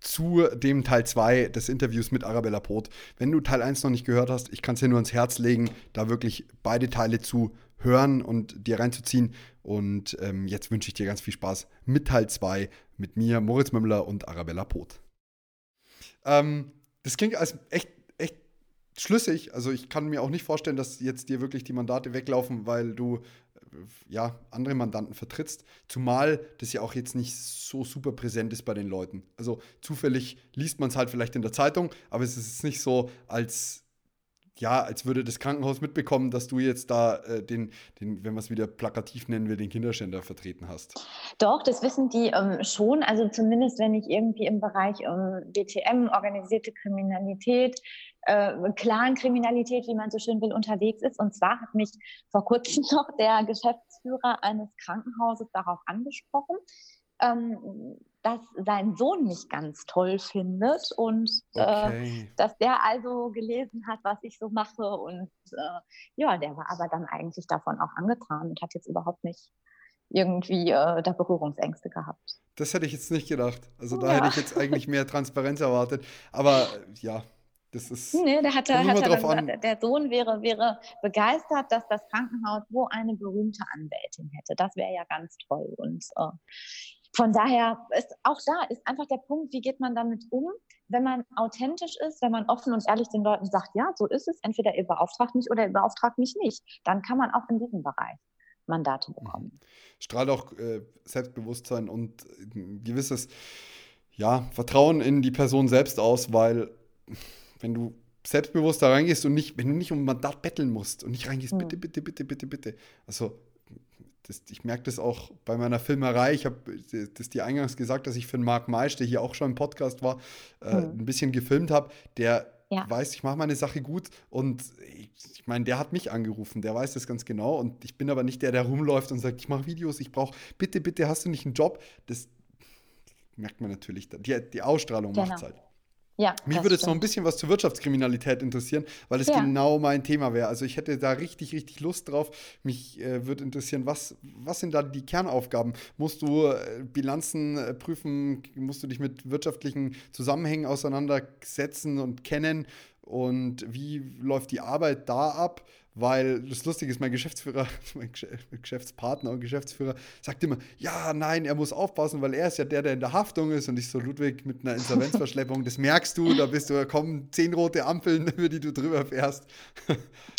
zu dem Teil 2 des Interviews mit Arabella Poth. Wenn du Teil 1 noch nicht gehört hast, ich kann es dir nur ans Herz legen, da wirklich beide Teile zu hören und dir reinzuziehen. Und ähm, jetzt wünsche ich dir ganz viel Spaß mit Teil 2 mit mir, Moritz Mümmler und Arabella Poth. Ähm, das klingt als echt, echt schlüssig. Also ich kann mir auch nicht vorstellen, dass jetzt dir wirklich die Mandate weglaufen, weil du ja, andere Mandanten vertrittst, zumal das ja auch jetzt nicht so super präsent ist bei den Leuten. Also zufällig liest man es halt vielleicht in der Zeitung, aber es ist nicht so, als ja, als würde das Krankenhaus mitbekommen, dass du jetzt da äh, den, den, wenn man es wieder plakativ nennen will, den Kinderschänder vertreten hast. Doch, das wissen die ähm, schon. Also zumindest, wenn ich irgendwie im Bereich ähm, BTM, organisierte Kriminalität, äh, Clan-Kriminalität, wie man so schön will, unterwegs ist. Und zwar hat mich vor kurzem noch der Geschäftsführer eines Krankenhauses darauf angesprochen, ähm, dass sein Sohn mich ganz toll findet und äh, okay. äh, dass der also gelesen hat, was ich so mache. Und äh, ja, der war aber dann eigentlich davon auch angetan und hat jetzt überhaupt nicht irgendwie äh, da Berührungsängste gehabt. Das hätte ich jetzt nicht gedacht. Also da ja. hätte ich jetzt eigentlich mehr Transparenz erwartet. Aber ja, das ist. Nee, der, hatte, hat drauf an. der Sohn wäre, wäre begeistert, dass das Krankenhaus so eine berühmte Anwältin hätte. Das wäre ja ganz toll. Und äh, von daher ist auch da ist einfach der Punkt, wie geht man damit um, wenn man authentisch ist, wenn man offen und ehrlich den Leuten sagt, ja, so ist es, entweder ihr beauftragt mich oder ihr beauftragt mich nicht. Dann kann man auch in diesem Bereich Mandate bekommen. Strahlt auch äh, Selbstbewusstsein und ein gewisses ja, Vertrauen in die Person selbst aus, weil wenn du selbstbewusst da reingehst und nicht, wenn du nicht um Mandat betteln musst und nicht reingehst, hm. bitte, bitte, bitte, bitte, bitte. Also das, ich merke das auch bei meiner Filmerei. Ich habe das dir eingangs gesagt, dass ich für den Marc Maisch, der hier auch schon im Podcast war, äh, hm. ein bisschen gefilmt habe. Der ja. weiß, ich mache meine Sache gut und ich, ich meine, der hat mich angerufen, der weiß das ganz genau und ich bin aber nicht der, der rumläuft und sagt, ich mache Videos, ich brauche, bitte, bitte, hast du nicht einen Job? Das merkt man natürlich, die, die Ausstrahlung genau. macht es halt. Ja, Mich würde jetzt noch ein bisschen was zur Wirtschaftskriminalität interessieren, weil es ja. genau mein Thema wäre. Also ich hätte da richtig, richtig Lust drauf. Mich äh, würde interessieren, was, was sind da die Kernaufgaben? Musst du äh, Bilanzen äh, prüfen? Musst du dich mit wirtschaftlichen Zusammenhängen auseinandersetzen und kennen? Und wie läuft die Arbeit da ab? Weil das Lustige ist, mein Geschäftsführer, mein Geschäftspartner und Geschäftsführer sagt immer, ja, nein, er muss aufpassen, weil er ist ja der, der in der Haftung ist und ich so, Ludwig, mit einer Insolvenzverschleppung, das merkst du, da bist du, da kommen zehn rote Ampeln, über die du drüber fährst.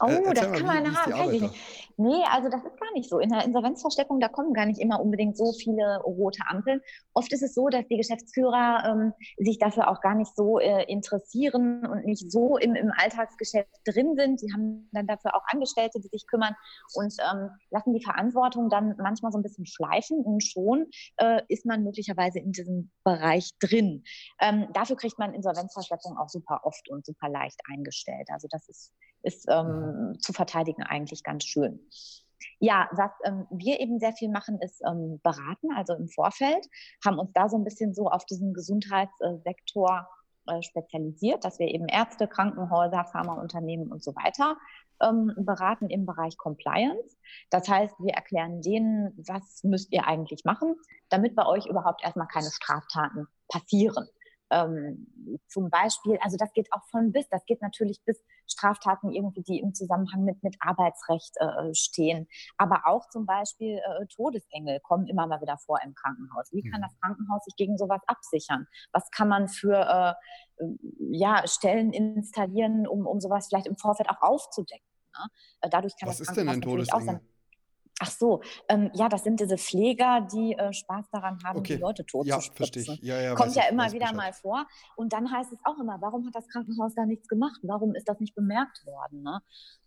Oh, das mal, kann man haben. Nee, also das ist gar nicht so. In der Insolvenzversteckung, da kommen gar nicht immer unbedingt so viele rote Ampeln. Oft ist es so, dass die Geschäftsführer ähm, sich dafür auch gar nicht so äh, interessieren und nicht so im, im Alltagsgeschäft drin sind. Sie haben dann dafür auch Angestellte, die sich kümmern und ähm, lassen die Verantwortung dann manchmal so ein bisschen schleifen und schon äh, ist man möglicherweise in diesem Bereich drin. Ähm, dafür kriegt man Insolvenzverschleppung auch super oft und super leicht eingestellt. Also das ist ist ähm, zu verteidigen eigentlich ganz schön. Ja, was ähm, wir eben sehr viel machen, ist ähm, beraten, also im Vorfeld, haben uns da so ein bisschen so auf diesen Gesundheitssektor äh, spezialisiert, dass wir eben Ärzte, Krankenhäuser, Pharmaunternehmen und so weiter ähm, beraten im Bereich Compliance. Das heißt, wir erklären denen, was müsst ihr eigentlich machen, damit bei euch überhaupt erstmal keine Straftaten passieren. Ähm, zum Beispiel, also das geht auch von bis, das geht natürlich bis Straftaten irgendwie, die im Zusammenhang mit, mit Arbeitsrecht äh, stehen. Aber auch zum Beispiel äh, Todesengel kommen immer mal wieder vor im Krankenhaus. Wie kann mhm. das Krankenhaus sich gegen sowas absichern? Was kann man für äh, ja, Stellen installieren, um, um sowas vielleicht im Vorfeld auch aufzudecken? Ne? Äh, dadurch kann Was das ist denn ein Todesengel? Ach so, ähm, ja, das sind diese Pfleger, die äh, Spaß daran haben, okay. die Leute tot ja, zu spritzen. Ja, ja, Kommt ja immer wieder Bescheid. mal vor. Und dann heißt es auch immer, warum hat das Krankenhaus da nichts gemacht? Warum ist das nicht bemerkt worden? Ne?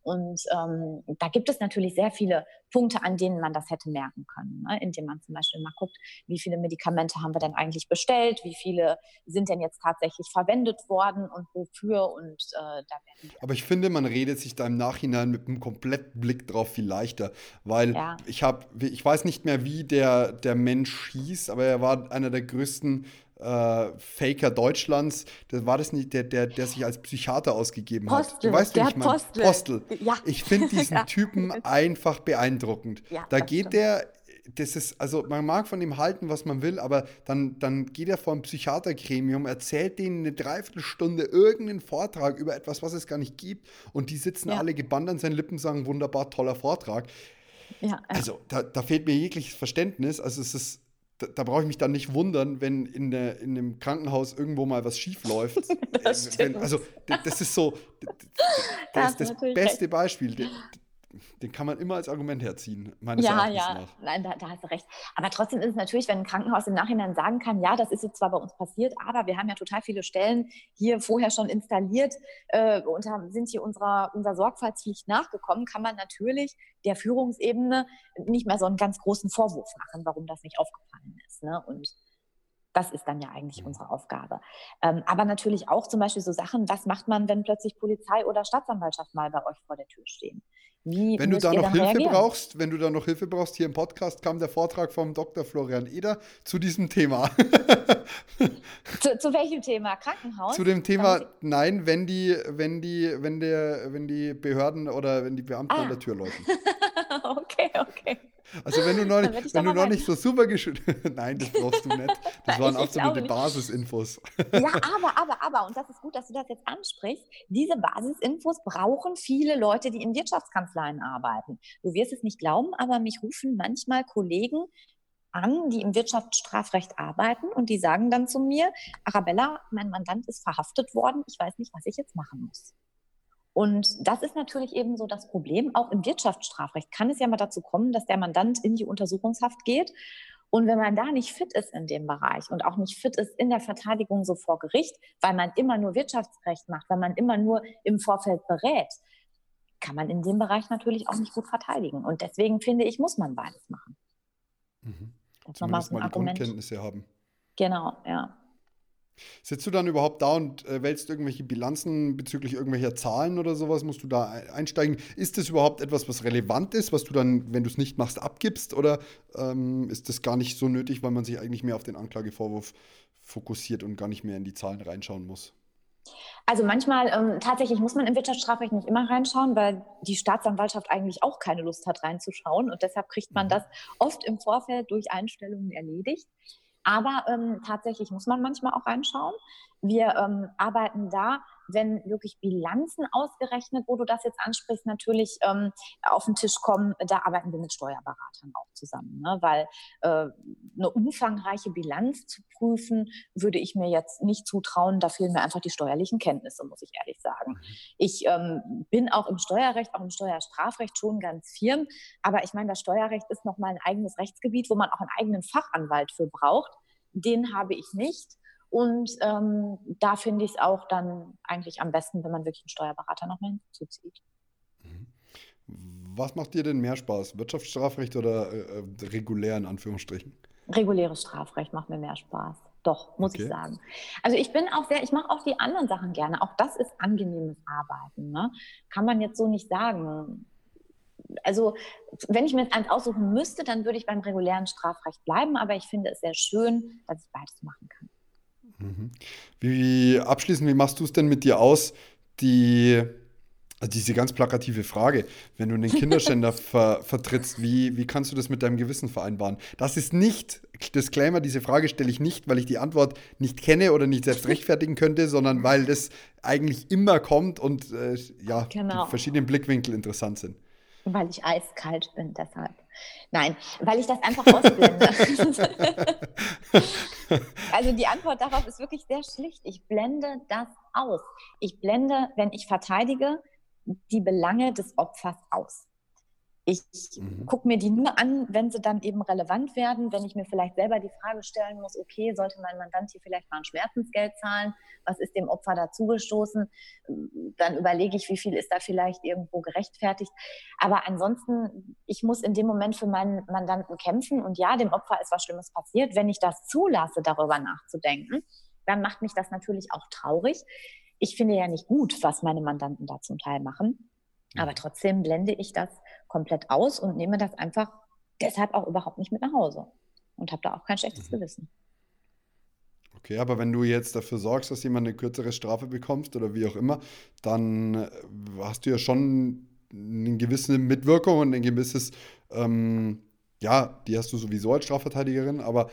Und ähm, da gibt es natürlich sehr viele Punkte, an denen man das hätte merken können, ne? indem man zum Beispiel mal guckt, wie viele Medikamente haben wir denn eigentlich bestellt, wie viele sind denn jetzt tatsächlich verwendet worden und wofür und äh, da werden Aber ich finde, man redet sich da im Nachhinein mit einem kompletten Blick drauf viel leichter, weil ja. ich habe, ich weiß nicht mehr, wie der, der Mensch hieß, aber er war einer der größten äh, Faker Deutschlands. Das war das nicht der, der, der sich als Psychiater ausgegeben Postel, hat. Du weißt, wie ich meine? Postel. Postel. Ja. Ich finde diesen Typen einfach beeindruckend. Ja, da geht der das ist, also man mag von ihm halten, was man will, aber dann, dann geht er vor ein Psychiatergremium, erzählt denen eine Dreiviertelstunde irgendeinen Vortrag über etwas, was es gar nicht gibt und die sitzen ja. alle gebannt an seinen Lippen, sagen, wunderbar, toller Vortrag. Ja, also da, da fehlt mir jegliches Verständnis. Also es ist da, da brauche ich mich dann nicht wundern, wenn in, der, in einem Krankenhaus irgendwo mal was schief läuft. das wenn, also das ist so, das, ist das beste recht. Beispiel den kann man immer als Argument herziehen, meines ja, Erachtens ja. nach. Nein, da, da, hast du recht. Aber trotzdem ist es natürlich, wenn ein Krankenhaus im Nachhinein sagen kann, ja, das ist jetzt zwar bei uns passiert, aber wir haben ja total viele Stellen hier vorher schon installiert äh, und haben, sind hier unserer, unserer Sorgfaltspflicht nachgekommen, kann man natürlich der Führungsebene nicht mehr so einen ganz großen Vorwurf machen, warum das nicht aufgefallen ist. Ne? Und das ist dann ja eigentlich mhm. unsere Aufgabe. Ähm, aber natürlich auch zum Beispiel so Sachen, was macht man, wenn plötzlich Polizei oder Staatsanwaltschaft mal bei euch vor der Tür stehen? Wie wenn du da noch Hilfe reagieren? brauchst, wenn du da noch Hilfe brauchst, hier im Podcast kam der Vortrag vom Dr. Florian Eder zu diesem Thema. zu, zu, welchem Thema? Krankenhaus? Zu dem Thema, nein, wenn die, wenn die, wenn der, wenn die Behörden oder wenn die Beamten ah. an der Tür läuten. okay, okay. Also wenn du noch nicht, wenn du noch nicht so super geschult Nein, das brauchst du nicht. Das waren absolute Basisinfos. ja, aber, aber, aber, und das ist gut, dass du das jetzt ansprichst, diese Basisinfos brauchen viele Leute, die in Wirtschaftskanzleien arbeiten. Du wirst es nicht glauben, aber mich rufen manchmal Kollegen an, die im Wirtschaftsstrafrecht arbeiten und die sagen dann zu mir, Arabella, mein Mandant ist verhaftet worden, ich weiß nicht, was ich jetzt machen muss. Und das ist natürlich eben so das Problem. Auch im Wirtschaftsstrafrecht kann es ja mal dazu kommen, dass der Mandant in die Untersuchungshaft geht. Und wenn man da nicht fit ist in dem Bereich und auch nicht fit ist in der Verteidigung so vor Gericht, weil man immer nur Wirtschaftsrecht macht, weil man immer nur im Vorfeld berät, kann man in dem Bereich natürlich auch nicht gut verteidigen. Und deswegen finde ich, muss man beides machen. Mhm. Das nochmal ein Argument. Grundkenntnisse haben. Genau, ja. Sitzt du dann überhaupt da und äh, wälzt irgendwelche Bilanzen bezüglich irgendwelcher Zahlen oder sowas? Musst du da einsteigen? Ist das überhaupt etwas, was relevant ist, was du dann, wenn du es nicht machst, abgibst? Oder ähm, ist das gar nicht so nötig, weil man sich eigentlich mehr auf den Anklagevorwurf fokussiert und gar nicht mehr in die Zahlen reinschauen muss? Also manchmal, ähm, tatsächlich muss man im Wirtschaftsstrafrecht nicht immer reinschauen, weil die Staatsanwaltschaft eigentlich auch keine Lust hat reinzuschauen und deshalb kriegt man mhm. das oft im Vorfeld durch Einstellungen erledigt. Aber ähm, tatsächlich muss man manchmal auch reinschauen. Wir ähm, arbeiten da, wenn wirklich Bilanzen ausgerechnet, wo du das jetzt ansprichst, natürlich ähm, auf den Tisch kommen. Da arbeiten wir mit Steuerberatern auch zusammen, ne? weil äh, eine umfangreiche Bilanz zu prüfen, würde ich mir jetzt nicht zutrauen. Da fehlen mir einfach die steuerlichen Kenntnisse, muss ich ehrlich sagen. Mhm. Ich ähm, bin auch im Steuerrecht, auch im Steuerstrafrecht schon ganz firm, aber ich meine, das Steuerrecht ist nochmal ein eigenes Rechtsgebiet, wo man auch einen eigenen Fachanwalt für braucht. Den habe ich nicht. Und ähm, da finde ich es auch dann eigentlich am besten, wenn man wirklich einen Steuerberater nochmal hinzuzieht. Mhm. Was macht dir denn mehr Spaß? Wirtschaftsstrafrecht oder äh, äh, regulär in Anführungsstrichen? Reguläres Strafrecht macht mir mehr Spaß. Doch, muss okay. ich sagen. Also ich bin auch sehr, ich mache auch die anderen Sachen gerne. Auch das ist angenehmes Arbeiten. Ne? Kann man jetzt so nicht sagen. Also wenn ich mir jetzt eins aussuchen müsste, dann würde ich beim regulären Strafrecht bleiben. Aber ich finde es sehr schön, dass ich beides machen kann. Mhm. Wie abschließend, wie machst du es denn mit dir aus, die, also diese ganz plakative Frage, wenn du einen Kinderschänder ver, vertrittst, wie, wie kannst du das mit deinem Gewissen vereinbaren? Das ist nicht, Disclaimer, diese Frage stelle ich nicht, weil ich die Antwort nicht kenne oder nicht selbst rechtfertigen könnte, sondern weil das eigentlich immer kommt und äh, ja, genau. die verschiedenen Blickwinkel interessant sind. Weil ich eiskalt bin, deshalb. Nein, weil ich das einfach ausblende. also die Antwort darauf ist wirklich sehr schlicht. Ich blende das aus. Ich blende, wenn ich verteidige, die Belange des Opfers aus. Ich mhm. gucke mir die nur an, wenn sie dann eben relevant werden, wenn ich mir vielleicht selber die Frage stellen muss, okay, sollte mein Mandant hier vielleicht mal ein Schmerzensgeld zahlen? Was ist dem Opfer dazugestoßen? Dann überlege ich, wie viel ist da vielleicht irgendwo gerechtfertigt. Aber ansonsten, ich muss in dem Moment für meinen Mandanten kämpfen und ja, dem Opfer ist was Schlimmes passiert. Wenn ich das zulasse, darüber nachzudenken, dann macht mich das natürlich auch traurig. Ich finde ja nicht gut, was meine Mandanten da zum Teil machen. Aber trotzdem blende ich das komplett aus und nehme das einfach deshalb auch überhaupt nicht mit nach Hause und habe da auch kein schlechtes mhm. Gewissen. Okay, aber wenn du jetzt dafür sorgst, dass jemand eine kürzere Strafe bekommst oder wie auch immer, dann äh, hast du ja schon eine gewisse Mitwirkung und ein gewisses, ähm, ja, die hast du sowieso als Strafverteidigerin, aber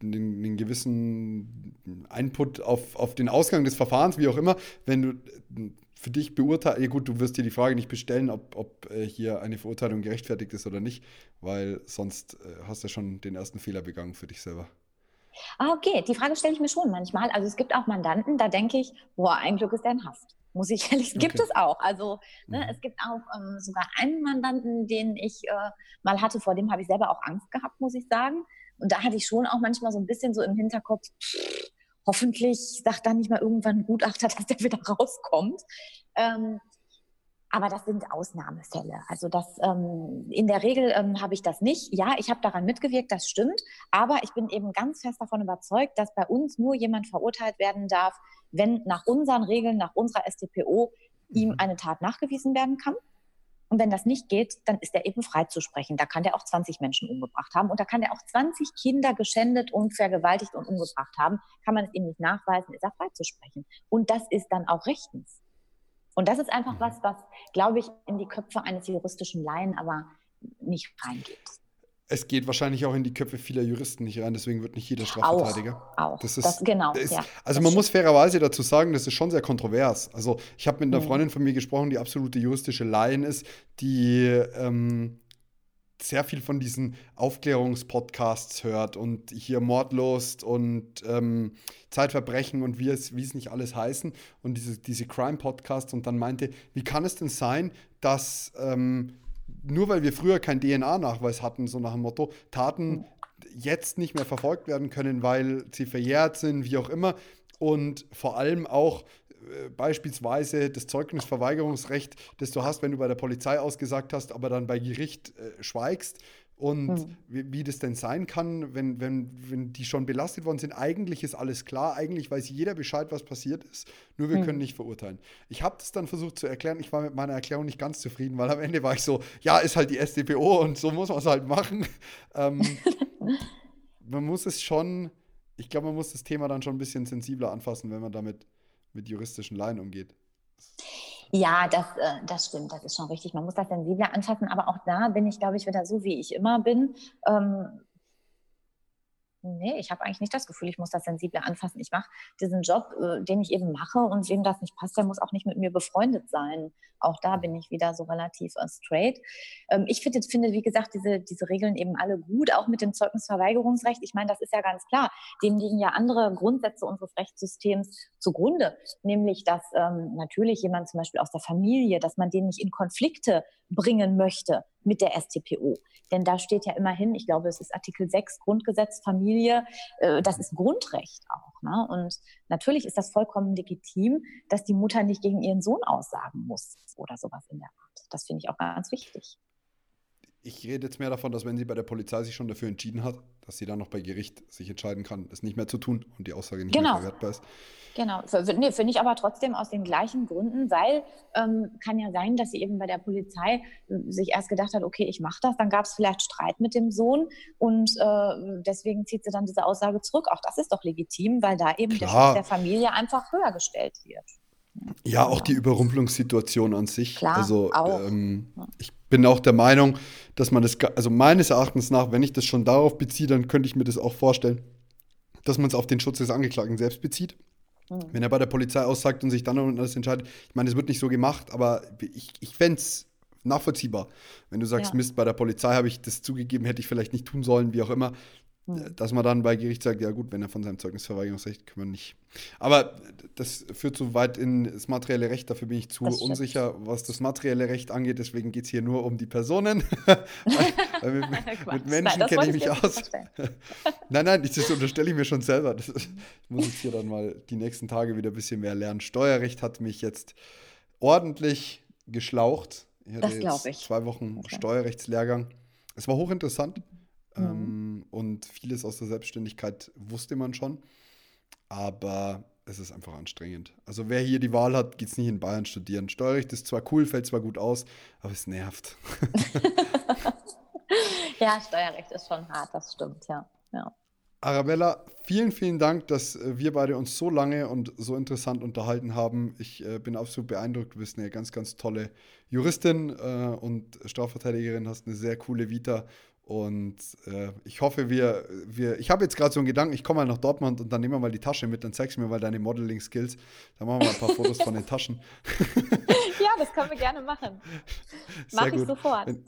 einen, einen gewissen Input auf, auf den Ausgang des Verfahrens, wie auch immer, wenn du für dich beurteilen, ja gut, du wirst dir die Frage nicht bestellen, ob, ob äh, hier eine Verurteilung gerechtfertigt ist oder nicht, weil sonst äh, hast du schon den ersten Fehler begangen für dich selber. Ah, okay, die Frage stelle ich mir schon manchmal. Also es gibt auch Mandanten, da denke ich, boah, ein Glück ist der in Haft. Muss ich ehrlich, okay. gibt es auch. Also ne, mhm. es gibt auch ähm, sogar einen Mandanten, den ich äh, mal hatte, vor dem habe ich selber auch Angst gehabt, muss ich sagen. Und da hatte ich schon auch manchmal so ein bisschen so im Hinterkopf, pff, hoffentlich sagt dann nicht mal irgendwann ein Gutachter, dass der wieder rauskommt. Ähm, aber das sind Ausnahmefälle. Also das ähm, in der Regel ähm, habe ich das nicht. Ja, ich habe daran mitgewirkt, das stimmt. Aber ich bin eben ganz fest davon überzeugt, dass bei uns nur jemand verurteilt werden darf, wenn nach unseren Regeln, nach unserer StPO ihm mhm. eine Tat nachgewiesen werden kann. Und wenn das nicht geht, dann ist er eben freizusprechen. Da kann der auch 20 Menschen umgebracht haben und da kann der auch 20 Kinder geschändet und vergewaltigt und umgebracht haben. Kann man es ihm nicht nachweisen, ist er freizusprechen. Und das ist dann auch rechtens. Und das ist einfach mhm. was, was, glaube ich, in die Köpfe eines juristischen Laien aber nicht reingeht es geht wahrscheinlich auch in die Köpfe vieler Juristen nicht rein, deswegen wird nicht jeder Strafverteidiger. Auch, auch. Das ist, das, genau. Ist, ja, also man muss fairerweise dazu sagen, das ist schon sehr kontrovers. Also ich habe mit einer mhm. Freundin von mir gesprochen, die absolute juristische Laien ist, die ähm, sehr viel von diesen Aufklärungspodcasts hört und hier Mordlust und ähm, Zeitverbrechen und wie es, wie es nicht alles heißen und diese, diese Crime-Podcasts und dann meinte, wie kann es denn sein, dass ähm, nur weil wir früher keinen DNA-Nachweis hatten, so nach dem Motto, Taten jetzt nicht mehr verfolgt werden können, weil sie verjährt sind, wie auch immer. Und vor allem auch äh, beispielsweise das Zeugnisverweigerungsrecht, das du hast, wenn du bei der Polizei ausgesagt hast, aber dann bei Gericht äh, schweigst und mhm. wie, wie, das denn sein kann, wenn, wenn, wenn die schon belastet worden sind. Eigentlich ist alles klar, eigentlich weiß jeder Bescheid, was passiert ist, nur wir mhm. können nicht verurteilen. Ich habe das dann versucht zu erklären, ich war mit meiner Erklärung nicht ganz zufrieden, weil am Ende war ich so, ja, ist halt die SDPO und so muss man es halt machen. ähm, man muss es schon, ich glaube, man muss das Thema dann schon ein bisschen sensibler anfassen, wenn man damit mit juristischen Laien umgeht. Ja, das, äh, das stimmt, das ist schon richtig. Man muss das sensibler anfassen, aber auch da bin ich, glaube ich, wieder so, wie ich immer bin. Ähm, nee, ich habe eigentlich nicht das Gefühl, ich muss das sensibler anfassen. Ich mache diesen Job, äh, den ich eben mache und wem das nicht passt, der muss auch nicht mit mir befreundet sein. Auch da bin ich wieder so relativ äh, straight. Ähm, ich finde, finde, wie gesagt, diese, diese Regeln eben alle gut, auch mit dem Zeugnisverweigerungsrecht. Ich meine, das ist ja ganz klar. Dem liegen ja andere Grundsätze unseres Rechtssystems zugrunde, nämlich, dass ähm, natürlich jemand zum Beispiel aus der Familie, dass man den nicht in Konflikte bringen möchte mit der STPO. Denn da steht ja immerhin, ich glaube, es ist Artikel 6 Grundgesetz, Familie, äh, das ist Grundrecht auch. Ne? Und natürlich ist das vollkommen legitim, dass die Mutter nicht gegen ihren Sohn aussagen muss oder sowas in der Art. Das finde ich auch ganz wichtig ich rede jetzt mehr davon, dass wenn sie bei der Polizei sich schon dafür entschieden hat, dass sie dann noch bei Gericht sich entscheiden kann, es nicht mehr zu tun und die Aussage nicht genau. mehr verwertbar ist. Genau, nee, finde ich aber trotzdem aus den gleichen Gründen, weil ähm, kann ja sein, dass sie eben bei der Polizei äh, sich erst gedacht hat, okay, ich mache das, dann gab es vielleicht Streit mit dem Sohn und äh, deswegen zieht sie dann diese Aussage zurück. Auch das ist doch legitim, weil da eben Klar. der Schutz der Familie einfach höher gestellt wird. Ja, auch die Überrumpelungssituation an sich. Klar, also ähm, ich bin auch der Meinung, dass man das, also meines Erachtens nach, wenn ich das schon darauf beziehe, dann könnte ich mir das auch vorstellen, dass man es auf den Schutz des Angeklagten selbst bezieht. Mhm. Wenn er bei der Polizei aussagt und sich dann und alles entscheidet, ich meine, es wird nicht so gemacht, aber ich, ich fände es nachvollziehbar. Wenn du sagst, ja. Mist, bei der Polizei habe ich das zugegeben, hätte ich vielleicht nicht tun sollen, wie auch immer. Dass man dann bei Gericht sagt, ja gut, wenn er von seinem Zeugnisverweigerungsrecht können wir nicht. Aber das führt zu weit ins materielle Recht, dafür bin ich zu unsicher, was das materielle Recht angeht, deswegen geht es hier nur um die Personen. weil, mit, mit, Menschen kenne ich mich aus. nein, nein, das unterstelle ich mir schon selber. Das, ich muss jetzt hier dann mal die nächsten Tage wieder ein bisschen mehr lernen. Steuerrecht hat mich jetzt ordentlich geschlaucht. Ich hatte das jetzt ich. zwei Wochen okay. Steuerrechtslehrgang. Es war hochinteressant. Mhm. Ähm, und vieles aus der Selbstständigkeit wusste man schon. Aber es ist einfach anstrengend. Also wer hier die Wahl hat, geht es nicht in Bayern studieren. Steuerrecht ist zwar cool, fällt zwar gut aus, aber es nervt. ja, Steuerrecht ist schon hart, das stimmt, ja. ja. Arabella, vielen, vielen Dank, dass äh, wir beide uns so lange und so interessant unterhalten haben. Ich äh, bin absolut beeindruckt. Du bist eine ganz, ganz tolle Juristin äh, und Strafverteidigerin, hast eine sehr coole Vita und äh, ich hoffe, wir, wir ich habe jetzt gerade so einen Gedanken, ich komme mal nach Dortmund und dann nehmen wir mal die Tasche mit, dann zeigst du mir mal deine Modeling-Skills. Dann machen wir mal ein paar Fotos von den Taschen. ja, das können wir gerne machen. Mach ich sofort. Wenn,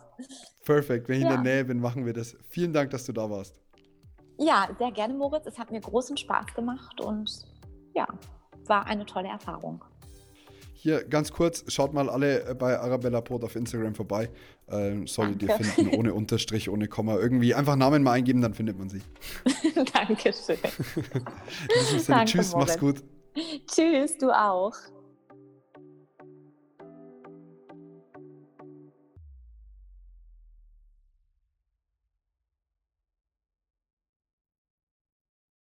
perfekt, wenn ich ja. in der Nähe bin, machen wir das. Vielen Dank, dass du da warst. Ja, sehr gerne, Moritz. Es hat mir großen Spaß gemacht und ja, war eine tolle Erfahrung. Hier ganz kurz, schaut mal alle äh, bei Arabella Pot auf Instagram vorbei. Ähm, solltet ihr finden, ohne Unterstrich, ohne Komma. Irgendwie einfach Namen mal eingeben, dann findet man sie. Dankeschön. In diesem Sinne, Danke, tschüss, Moritz. mach's gut. Tschüss, du auch.